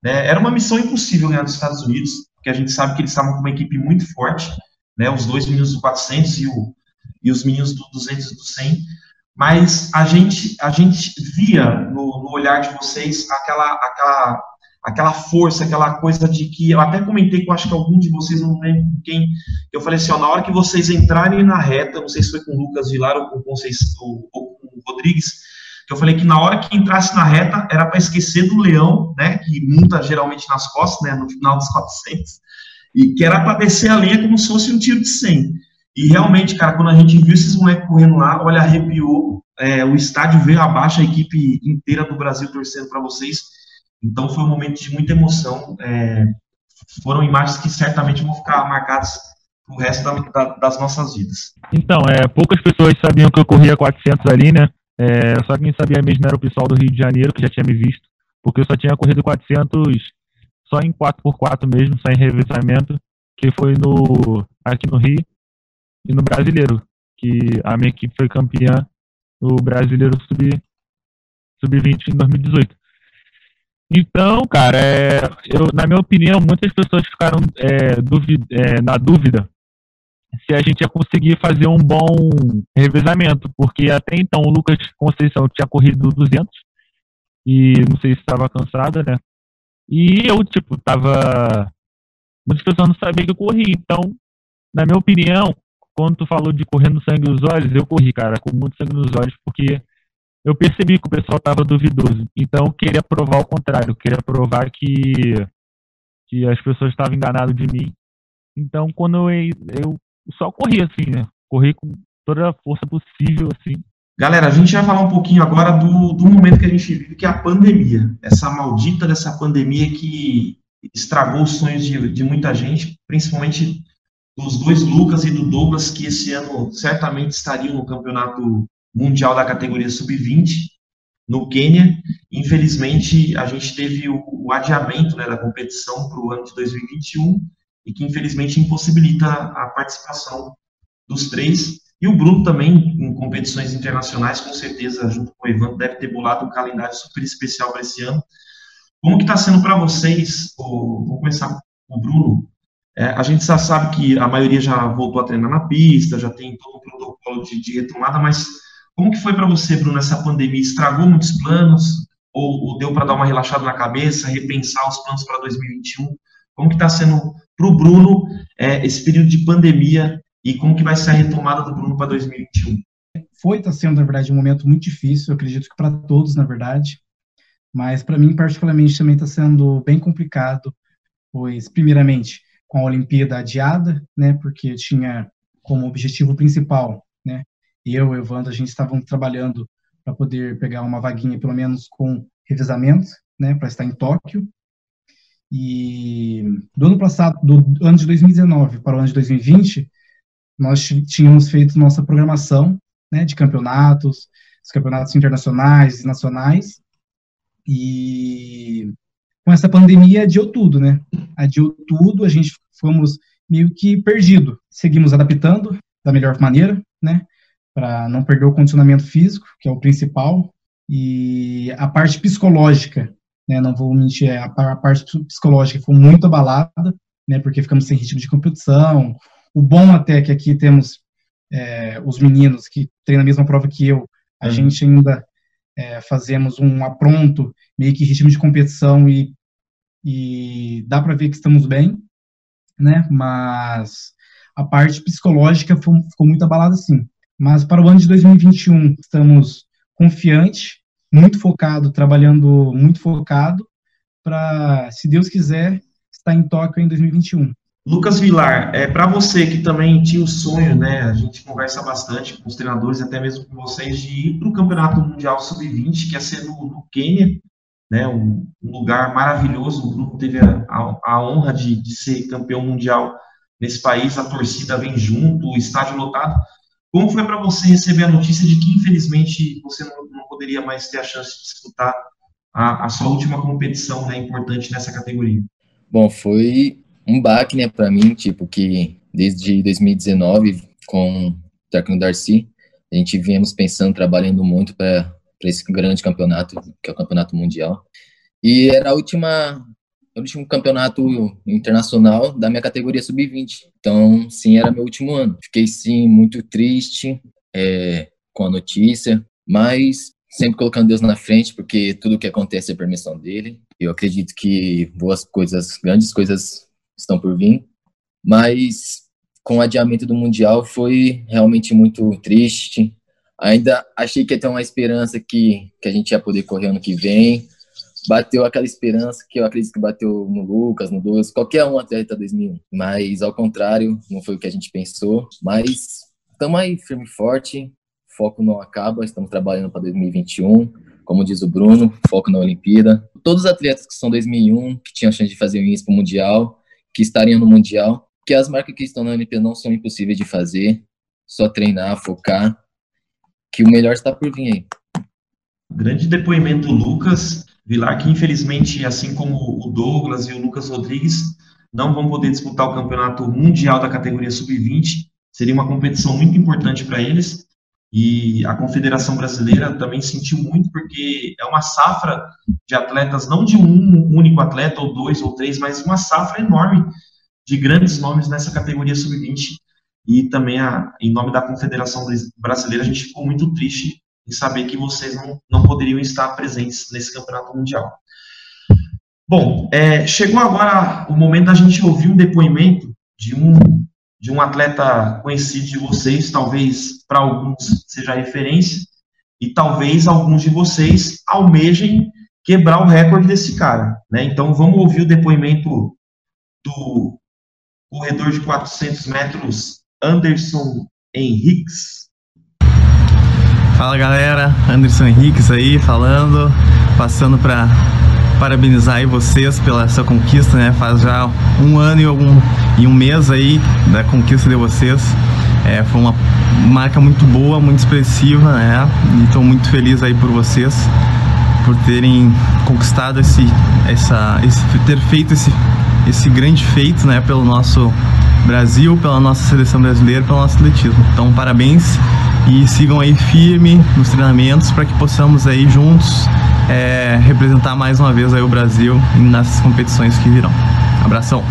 Né? Era uma missão impossível ganhar dos Estados Unidos, porque a gente sabe que eles estavam com uma equipe muito forte, né? os dois meninos do 400 e, o, e os meninos do 200 e do 100, mas a gente, a gente via no, no olhar de vocês aquela, aquela, aquela força, aquela coisa de que eu até comentei com acho que algum de vocês, não lembro quem, eu falei assim, ó, na hora que vocês entrarem na reta, não sei se foi com o Lucas Vilar ou com, ou, ou com o Rodrigues, que eu falei que na hora que entrasse na reta era para esquecer do leão, né, que monta geralmente nas costas, né, no final dos 400, e que era para descer a linha como se fosse um tiro de 100. E realmente, cara, quando a gente viu esses moleques correndo lá, olha, arrepiou, é, o estádio veio abaixo, a equipe inteira do Brasil torcendo para vocês. Então foi um momento de muita emoção. É, foram imagens que certamente vão ficar marcadas o resto da, da, das nossas vidas. Então, é, poucas pessoas sabiam que eu corria 400 ali, né? É, só quem sabia mesmo era o pessoal do Rio de Janeiro, que já tinha me visto, porque eu só tinha corrido 400 só em 4x4 mesmo, só em revezamento, que foi no aqui no Rio e no Brasileiro, que a minha equipe foi campeã no Brasileiro Sub-20 sub em 2018. Então, cara, é, eu, na minha opinião, muitas pessoas ficaram é, é, na dúvida se a gente ia conseguir fazer um bom revezamento, porque até então o Lucas Conceição tinha corrido 200 e não sei se estava cansada, né? E eu, tipo, tava. Muitas pessoas não sabiam que eu corri, então, na minha opinião, quando tu falou de correr no sangue nos olhos, eu corri, cara, com muito sangue nos olhos, porque eu percebi que o pessoal tava duvidoso. Então, eu queria provar o contrário, eu queria provar que, que as pessoas estavam enganadas de mim. Então, quando eu, eu só correr, assim, né? Correr com toda a força possível, assim. Galera, a gente vai falar um pouquinho agora do, do momento que a gente vive, que é a pandemia. Essa maldita dessa pandemia que estragou os sonhos de, de muita gente, principalmente dos dois Lucas e do Douglas, que esse ano certamente estariam no campeonato mundial da categoria sub-20 no Quênia. Infelizmente, a gente teve o, o adiamento né, da competição para o ano de 2021 e que infelizmente impossibilita a participação dos três. E o Bruno também, em competições internacionais, com certeza, junto com o Ivan, deve ter bolado um calendário super especial para esse ano. Como que está sendo para vocês? vamos começar com o Bruno. É, a gente já sabe que a maioria já voltou a treinar na pista, já tem todo o protocolo de, de retomada, mas como que foi para você, Bruno, essa pandemia? Estragou muitos planos? ou, ou deu para dar uma relaxada na cabeça, repensar os planos para 2021? Como que está sendo para o Bruno é, esse período de pandemia e como que vai ser a retomada do Bruno para 2021? Foi, está sendo, na verdade, um momento muito difícil, acredito que para todos, na verdade, mas para mim, particularmente, também está sendo bem complicado, pois, primeiramente, com a Olimpíada adiada, né, porque tinha como objetivo principal, né, eu Evandro, a gente estavam trabalhando para poder pegar uma vaguinha, pelo menos com revezamento, né, para estar em Tóquio. E do ano passado, do ano de 2019 para o ano de 2020, nós tínhamos feito nossa programação, né, de campeonatos, os campeonatos internacionais e nacionais. E com essa pandemia adiou tudo, né? Adiou tudo, a gente fomos meio que perdido. Seguimos adaptando da melhor maneira, né? Para não perder o condicionamento físico, que é o principal, e a parte psicológica, né? Não vou mentir, a, a parte psicológica foi muito abalada, né? Porque ficamos sem ritmo de competição. O bom até é que aqui temos é, os meninos que treinam a mesma prova que eu, a uhum. gente ainda é, fazemos um apronto, meio que ritmo de competição e, e dá para ver que estamos bem, né? Mas a parte psicológica ficou, ficou muito abalada, sim. Mas para o ano de 2021 estamos confiantes, muito focado, trabalhando muito focado para, se Deus quiser, estar em Tóquio em 2021. Lucas Vilar, é para você que também tinha o sonho, né? A gente conversa bastante com os treinadores, até mesmo com vocês, de ir para o Campeonato Mundial Sub-20, que ia ser no, no Quênia, né? Um, um, lugar maravilhoso. O grupo teve a, a, a honra de, de, ser campeão mundial nesse país. A torcida vem junto, o estádio lotado. Como foi para você receber a notícia de que, infelizmente, você não, não poderia mais ter a chance de disputar a, a sua última competição, né? Importante nessa categoria. Bom, foi um baque, né, para mim, tipo, que desde 2019, com o técnico Darcy, a gente viemos pensando, trabalhando muito para esse grande campeonato, que é o Campeonato Mundial. E era a última, o último campeonato internacional da minha categoria sub-20. Então, sim, era meu último ano. Fiquei, sim, muito triste é, com a notícia, mas sempre colocando Deus na frente, porque tudo que acontece é permissão dele. Eu acredito que boas coisas, grandes coisas estão por vir, mas com o adiamento do Mundial foi realmente muito triste. Ainda achei que ia ter uma esperança que, que a gente ia poder correr ano que vem. Bateu aquela esperança que eu acredito que bateu no Lucas, no Douglas, qualquer um atleta 2001. Mas, ao contrário, não foi o que a gente pensou. Mas estamos aí firme e forte, foco não acaba, estamos trabalhando para 2021. Como diz o Bruno, foco na Olimpíada. Todos os atletas que são 2001, que tinham chance de fazer o INSPO Mundial, que estariam no Mundial, que as marcas que estão na Olimpíada não são impossíveis de fazer, só treinar, focar, que o melhor está por vir aí. Grande depoimento, Lucas Vilar, que infelizmente, assim como o Douglas e o Lucas Rodrigues, não vão poder disputar o campeonato mundial da categoria sub-20. Seria uma competição muito importante para eles. E a Confederação Brasileira também sentiu muito, porque é uma safra de atletas, não de um único atleta, ou dois ou três, mas uma safra enorme de grandes nomes nessa categoria sub-20. E também, a, em nome da Confederação Brasileira, a gente ficou muito triste em saber que vocês não, não poderiam estar presentes nesse campeonato mundial. Bom, é, chegou agora o momento da gente ouvir um depoimento de um de um atleta conhecido de vocês, talvez para alguns seja referência, e talvez alguns de vocês almejem quebrar o recorde desse cara. Né? Então vamos ouvir o depoimento do corredor de 400 metros, Anderson Henriques. Fala galera, Anderson Henriques aí falando, passando para parabenizar aí vocês pela essa conquista, né? Faz já um ano e, algum, e um mês aí da conquista de vocês. É, foi uma marca muito boa, muito expressiva, né? E estou muito feliz aí por vocês, por terem conquistado esse, essa, esse ter feito esse, esse grande feito, né? Pelo nosso Brasil, pela nossa seleção brasileira, pelo nosso atletismo. Então, parabéns e sigam aí firme nos treinamentos para que possamos aí juntos é, representar mais uma vez aí o Brasil nas competições que virão. Abração.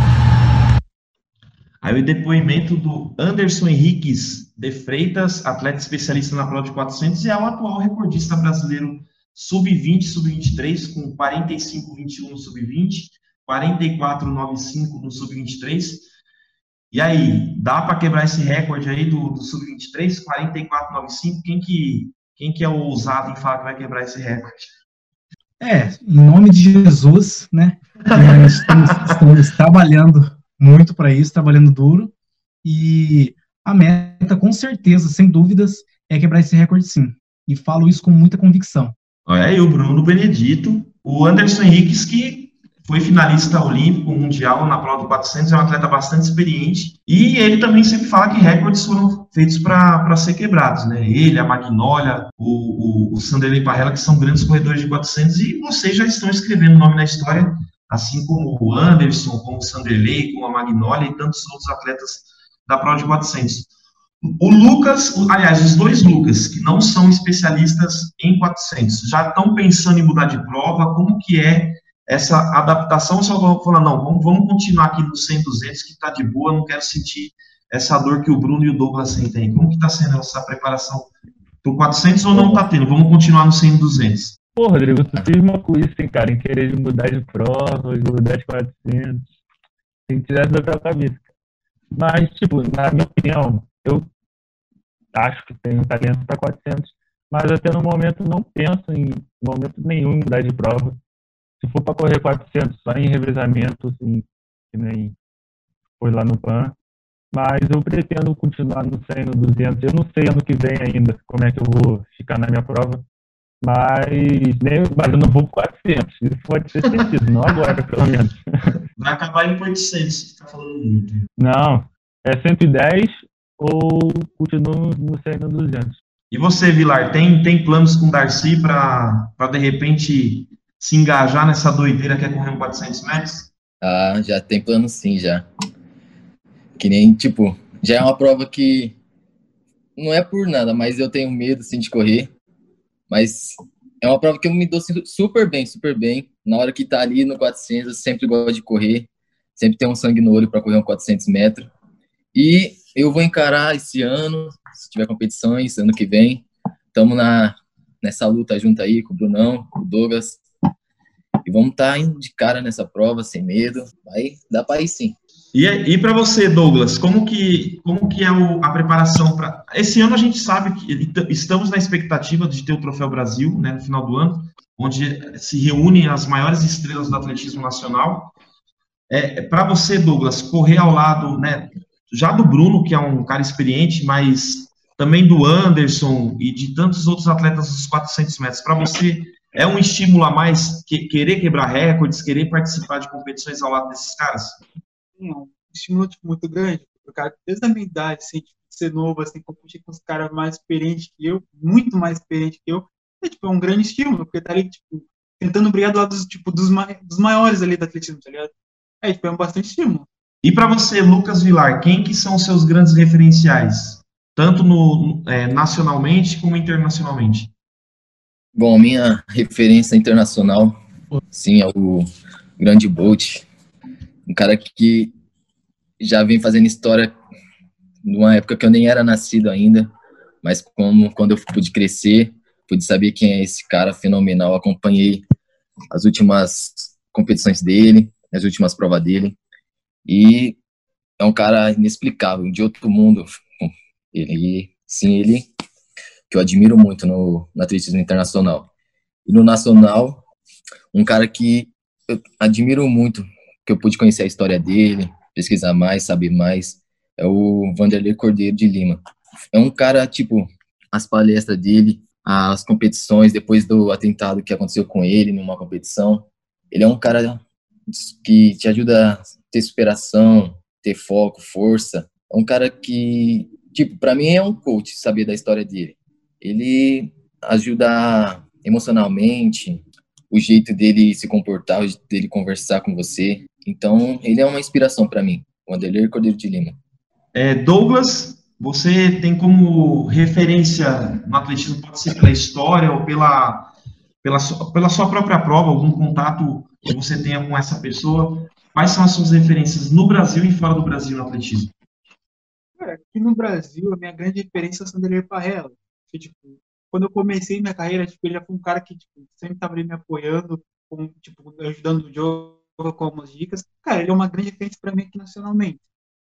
Aí o depoimento do Anderson Henriques de Freitas, atleta especialista na prova de 400 e é o atual recordista brasileiro sub-20, sub-23, com 45-21 no sub-20, 44-95 no sub-23. E aí, dá para quebrar esse recorde aí do, do sub-23, 44-95? Quem que, quem que é o ousado em falar que vai quebrar esse recorde? É, em nome de Jesus, né? estamos, estamos trabalhando muito para isso, trabalhando duro. E a meta, com certeza, sem dúvidas, é quebrar esse recorde sim. E falo isso com muita convicção. Olha aí o Bruno Benedito, o Anderson Henriques, que foi finalista olímpico mundial na prova do 400, é um atleta bastante experiente, e ele também sempre fala que recordes foram feitos para ser quebrados, né? Ele, a Magnólia, o, o, o Sanderley Parrella, que são grandes corredores de 400, e vocês já estão escrevendo nome na história, assim como o Anderson, como o Sanderley, como a Magnólia e tantos outros atletas da prova de 400. O Lucas, aliás, os dois Lucas, que não são especialistas em 400, já estão pensando em mudar de prova, como que é essa adaptação, só falar, não, vamos, vamos continuar aqui no 100, 200, que está de boa, não quero sentir essa dor que o Bruno e o Douglas sentem. Como que está sendo essa preparação para o 400 ou não está tendo? Vamos continuar no 100, 200. Pô, Rodrigo, tu cisma com isso, hein, cara, em querer mudar de prova, mudar de 400, tem que tirar isso da cabeça. Mas, tipo, na minha opinião, eu acho que tenho talento para 400, mas até no momento não penso em momento nenhum em mudar de prova. Se for para correr 400, só em revezamento, assim, que nem foi lá no PAN. Mas eu pretendo continuar no 100, no 200. Eu não sei ano que vem ainda como é que eu vou ficar na minha prova. Mas, nem, mas eu não vou 400. Isso pode ser sentido, não agora, pelo menos. Vai acabar em 800, você está falando muito. Não, é 110 ou continuo no 100 no 200. E você, Vilar, tem, tem planos com o Darcy para, de repente, se engajar nessa doideira que é correr um 400 metros? Ah, já tem plano sim, já. Que nem, tipo, já é uma prova que não é por nada, mas eu tenho medo, sim, de correr. Mas é uma prova que eu me dou super bem, super bem. Na hora que tá ali no 400, eu sempre gosto de correr. Sempre tem um sangue no olho para correr um 400 metros. E eu vou encarar esse ano, se tiver competições, ano que vem. Estamos na, nessa luta junto aí com o Brunão, com o Douglas. E vamos estar tá indo de cara nessa prova, sem medo. Vai, dá para ir sim. E, e para você, Douglas, como que, como que é o, a preparação para. Esse ano a gente sabe que estamos na expectativa de ter o Troféu Brasil, né, no final do ano, onde se reúnem as maiores estrelas do atletismo nacional. É, para você, Douglas, correr ao lado né, já do Bruno, que é um cara experiente, mas também do Anderson e de tantos outros atletas dos 400 metros. Para você, é um estímulo a mais que, querer quebrar recordes, querer participar de competições ao lado desses caras? Sim, é um estímulo tipo, muito grande. O cara, desde a minha idade, assim, tipo, ser novo, assim, competir com os caras mais experientes que eu, muito mais experientes que eu, é, tipo, é um grande estímulo, porque tá ali, tipo, tentando brigar do lado dos, tipo, dos, dos maiores ali do atletismo, tá ligado? É, tipo, é um bastante estímulo. E para você, Lucas Vilar, quem que são os seus grandes referenciais, tanto no, é, nacionalmente como internacionalmente? Bom, minha referência internacional, sim, é o grande Bolt, um cara que já vem fazendo história numa época que eu nem era nascido ainda, mas como quando eu pude crescer, pude saber quem é esse cara fenomenal, acompanhei as últimas competições dele, as últimas provas dele, e é um cara inexplicável, de outro mundo. Ele, sim, ele que eu admiro muito no, no atletismo internacional. E no nacional, um cara que eu admiro muito, que eu pude conhecer a história dele, pesquisar mais, saber mais, é o Vanderlei Cordeiro de Lima. É um cara, tipo, as palestras dele, as competições, depois do atentado que aconteceu com ele numa competição, ele é um cara que te ajuda a ter superação, ter foco, força. É um cara que, tipo, para mim é um coach saber da história dele. Ele ajuda emocionalmente, o jeito dele se comportar, o jeito dele conversar com você. Então, ele é uma inspiração para mim, o Wanderlei Cordeiro de Lima. É, Douglas, você tem como referência no atletismo, pode ser pela história ou pela, pela, pela sua própria prova, algum contato que você tenha com essa pessoa? Quais são as suas referências no Brasil e fora do Brasil no atletismo? Cara, aqui no Brasil, a minha grande referência é o Sandro Parrella. Tipo, quando eu comecei minha carreira, tipo, ele já foi um cara que tipo, sempre estava me apoiando, com, tipo, ajudando o jogo com algumas dicas. Cara, ele é uma grande referência para mim aqui nacionalmente.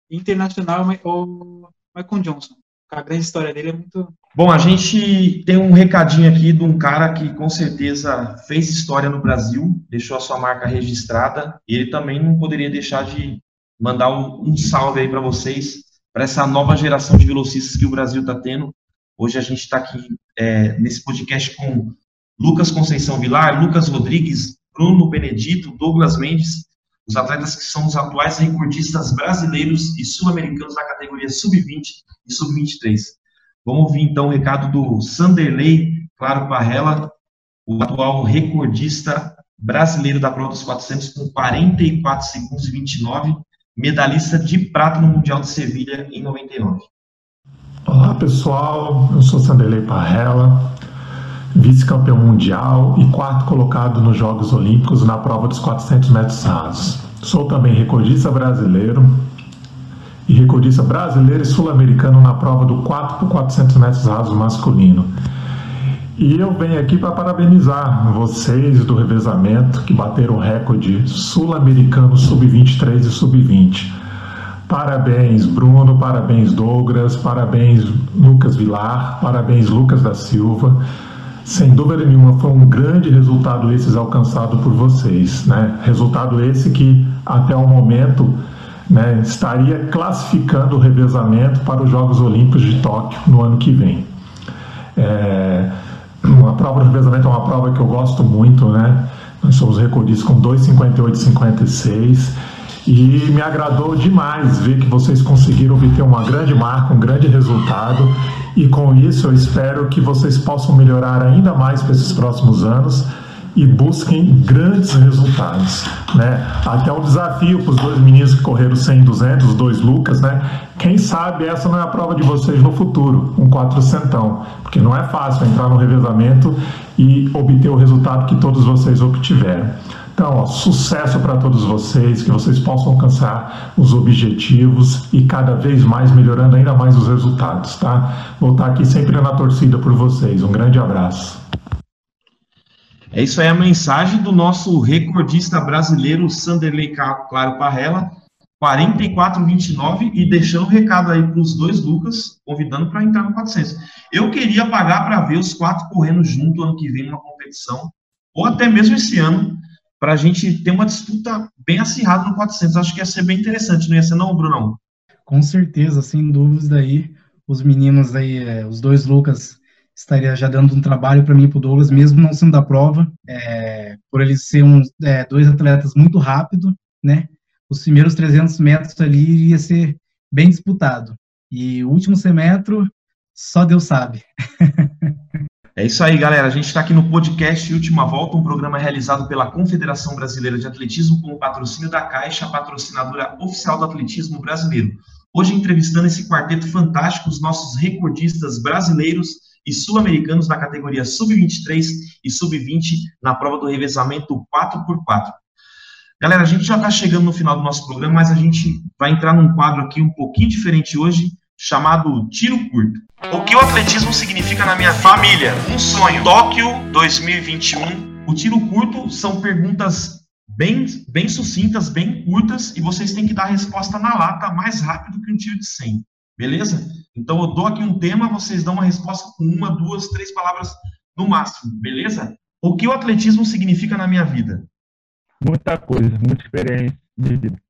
Internacional, o Michael Johnson. A grande história dele é muito. Bom, a gente tem um recadinho aqui de um cara que com certeza fez história no Brasil, deixou a sua marca registrada, e ele também não poderia deixar de mandar um, um salve aí para vocês, para essa nova geração de velocistas que o Brasil está tendo. Hoje a gente está aqui é, nesse podcast com Lucas Conceição Vilar, Lucas Rodrigues, Bruno Benedito, Douglas Mendes, os atletas que são os atuais recordistas brasileiros e sul-americanos da categoria sub-20 e sub-23. Vamos ouvir então o recado do Sanderley Claro Parrella, o atual recordista brasileiro da prova dos 400 com 44 segundos e 29, medalhista de prata no Mundial de Sevilha em 99. Olá pessoal, eu sou Sanderley Parrella, vice-campeão mundial e quarto colocado nos Jogos Olímpicos na prova dos 400 metros rasos. Sou também recordista brasileiro e recordista brasileiro e sul-americano na prova do 4 por 400 metros rasos masculino. E eu venho aqui para parabenizar vocês do revezamento que bateram o recorde sul-americano sub-23 e sub-20. Parabéns, Bruno, parabéns, Douglas, parabéns, Lucas Vilar, parabéns, Lucas da Silva. Sem dúvida nenhuma, foi um grande resultado esses alcançado por vocês, né? Resultado esse que até o momento né, estaria classificando o revezamento para os Jogos Olímpicos de Tóquio no ano que vem. É, uma prova de revezamento é uma prova que eu gosto muito, né? Nós somos recordistas com 2,58,56 e me agradou demais ver que vocês conseguiram obter uma grande marca, um grande resultado e com isso eu espero que vocês possam melhorar ainda mais para esses próximos anos e busquem grandes resultados, né? Até um desafio para os dois meninos que correram 100 200, os dois Lucas, né? Quem sabe essa não é a prova de vocês no futuro, um 400, porque não é fácil entrar no revezamento e obter o resultado que todos vocês obtiveram. Então, ó, sucesso para todos vocês, que vocês possam alcançar os objetivos e cada vez mais melhorando ainda mais os resultados, tá? Vou estar aqui sempre na torcida por vocês. Um grande abraço. É isso aí a mensagem do nosso recordista brasileiro Sanderley Claro Parrella, 44,29 e deixando o um recado aí para os dois Lucas, convidando para entrar no 400. Eu queria pagar para ver os quatro correndo junto ano que vem numa competição, ou até mesmo esse ano, para a gente ter uma disputa bem acirrada no 400. Acho que ia ser bem interessante, não ia ser não, Brunão? Com certeza, sem dúvida aí, os meninos aí, é, os dois Lucas, estaria já dando um trabalho para mim e para o Douglas, mesmo não sendo da prova, é, por eles ser um, é, dois atletas muito rápido, né? Os primeiros 300 metros ali ia ser bem disputado. E o último 100 metros, só Deus sabe. É isso aí, galera. A gente está aqui no podcast Última Volta, um programa realizado pela Confederação Brasileira de Atletismo com o patrocínio da Caixa, patrocinadora oficial do atletismo brasileiro. Hoje entrevistando esse quarteto fantástico, os nossos recordistas brasileiros e sul-americanos na categoria sub-23 e sub-20 na prova do revezamento 4x4. Galera, a gente já está chegando no final do nosso programa, mas a gente vai entrar num quadro aqui um pouquinho diferente hoje, chamado Tiro Curto. O que o atletismo significa na minha família? Um sonho. Tóquio 2021. O tiro curto são perguntas bem, bem sucintas, bem curtas, e vocês têm que dar a resposta na lata mais rápido que um tiro de 100. Beleza? Então eu dou aqui um tema, vocês dão uma resposta com uma, duas, três palavras no máximo. Beleza? O que o atletismo significa na minha vida? Muita coisa, muita experiência de vida.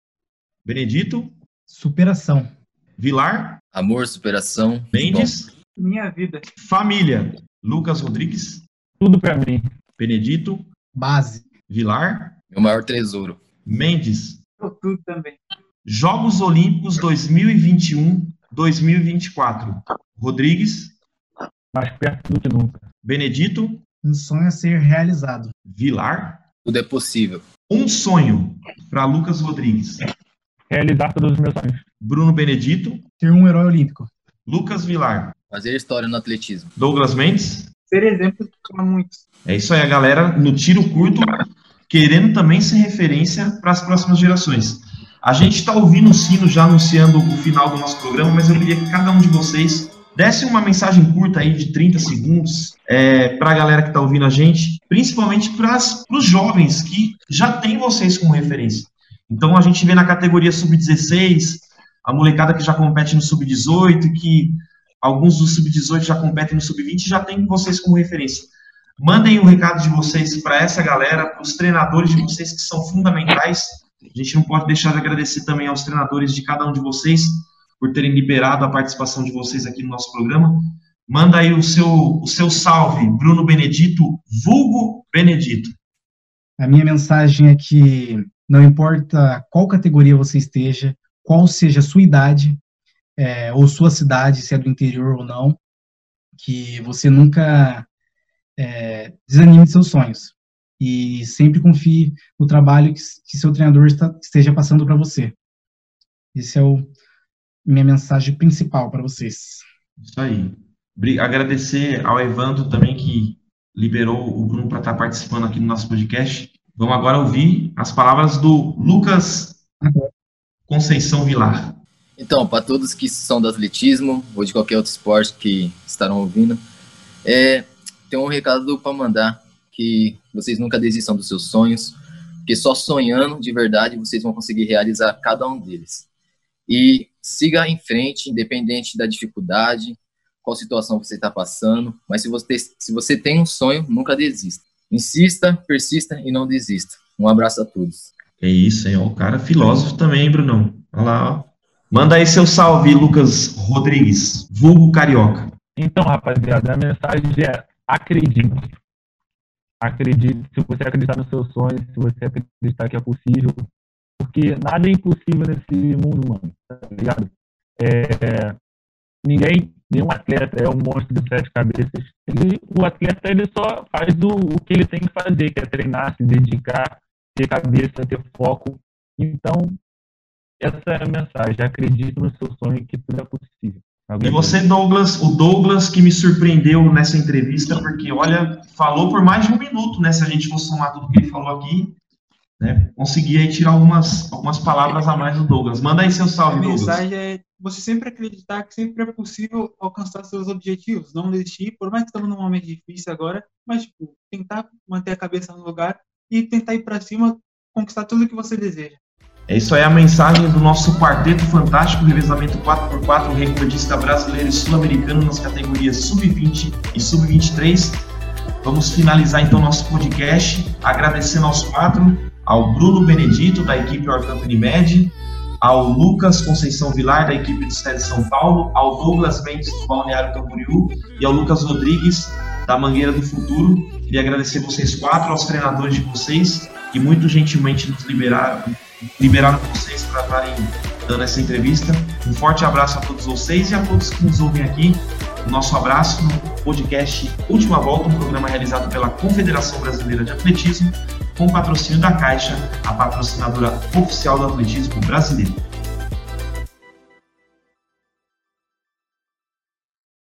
Benedito? Superação. Vilar? Amor, superação. Mendes? Minha vida. Família. Lucas Rodrigues? Tudo para mim. Benedito? Base. Vilar? Meu maior tesouro. Mendes? Tudo também. Jogos Olímpicos 2021, 2024. Rodrigues? Mais perto do que nunca. Benedito? Um sonho a ser realizado. Vilar? Tudo é possível. Um sonho para Lucas Rodrigues. Realizar todos os meus sonhos. Bruno Benedito? Ser um herói olímpico. Lucas Vilar? Fazer história no atletismo. Douglas Mendes? Ser exemplo para muitos. É isso aí, a galera no tiro curto, querendo também ser referência para as próximas gerações. A gente está ouvindo o sino já anunciando o final do nosso programa, mas eu queria que cada um de vocês desse uma mensagem curta aí de 30 segundos é, para a galera que está ouvindo a gente, principalmente para os jovens que já têm vocês como referência. Então a gente vê na categoria sub-16, a molecada que já compete no sub-18, que alguns dos sub-18 já competem no sub-20 já tem vocês como referência. Mandem o um recado de vocês para essa galera, para os treinadores de vocês que são fundamentais. A gente não pode deixar de agradecer também aos treinadores de cada um de vocês por terem liberado a participação de vocês aqui no nosso programa. Manda aí o seu, o seu salve, Bruno Benedito, vulgo Benedito. A minha mensagem é que não importa qual categoria você esteja, qual seja a sua idade, é, ou sua cidade, se é do interior ou não, que você nunca é, desanime de seus sonhos e sempre confie no trabalho que, que seu treinador está, esteja passando para você. Esse é o minha mensagem principal para vocês. Isso aí. Agradecer ao Evandro também que liberou o Bruno para estar tá participando aqui no nosso podcast. Vamos agora ouvir as palavras do Lucas Conceição Vilar. Então, para todos que são do atletismo ou de qualquer outro esporte que estarão ouvindo, é, tem um recado para mandar que vocês nunca desistam dos seus sonhos, porque só sonhando de verdade vocês vão conseguir realizar cada um deles. E siga em frente, independente da dificuldade, qual situação você está passando, mas se você, se você tem um sonho, nunca desista. Insista, persista e não desista. Um abraço a todos. É isso, hein? O cara filósofo também, Brunão. Olha lá, ó. Manda aí seu salve, Lucas Rodrigues, vulgo carioca. Então, rapaziada, a mensagem é acredite. Acredite, se você acreditar no seu sonho, se você acreditar que é possível, porque nada é impossível nesse mundo, mano, tá ligado? É, ninguém, nenhum atleta é um monstro de sete cabeças. Ele, o atleta, ele só faz o, o que ele tem que fazer, que é treinar, se dedicar, ter cabeça, ter foco. Então, essa é a mensagem. Acredite no seu sonho que tudo é possível. Alguém e você, Douglas, o Douglas que me surpreendeu nessa entrevista, porque, olha, falou por mais de um minuto, né? Se a gente for somar tudo que ele falou aqui, né? Consegui aí tirar algumas, algumas palavras a mais do Douglas. Manda aí seu salve, Douglas. A mensagem é você sempre acreditar que sempre é possível alcançar seus objetivos, não desistir, por mais que estamos num momento difícil agora, mas tipo, tentar manter a cabeça no lugar e tentar ir para cima, conquistar tudo que você deseja. É isso aí a mensagem do nosso quarteto fantástico, revezamento 4x4, recordista brasileiro e sul-americano nas categorias sub-20 e sub-23. Vamos finalizar então nosso podcast agradecendo aos quatro, ao Bruno Benedito, da equipe Orcan Med, ao Lucas Conceição Vilar, da equipe do Estado de São Paulo, ao Douglas Mendes, do Balneário Camboriú, e ao Lucas Rodrigues, da Mangueira do Futuro. Queria agradecer vocês quatro, aos treinadores de vocês, que muito gentilmente nos liberaram, liberaram vocês para estarem dando essa entrevista. Um forte abraço a todos vocês e a todos que nos ouvem aqui. Nosso abraço no podcast Última Volta, um programa realizado pela Confederação Brasileira de Atletismo, com patrocínio da Caixa, a patrocinadora oficial do atletismo brasileiro.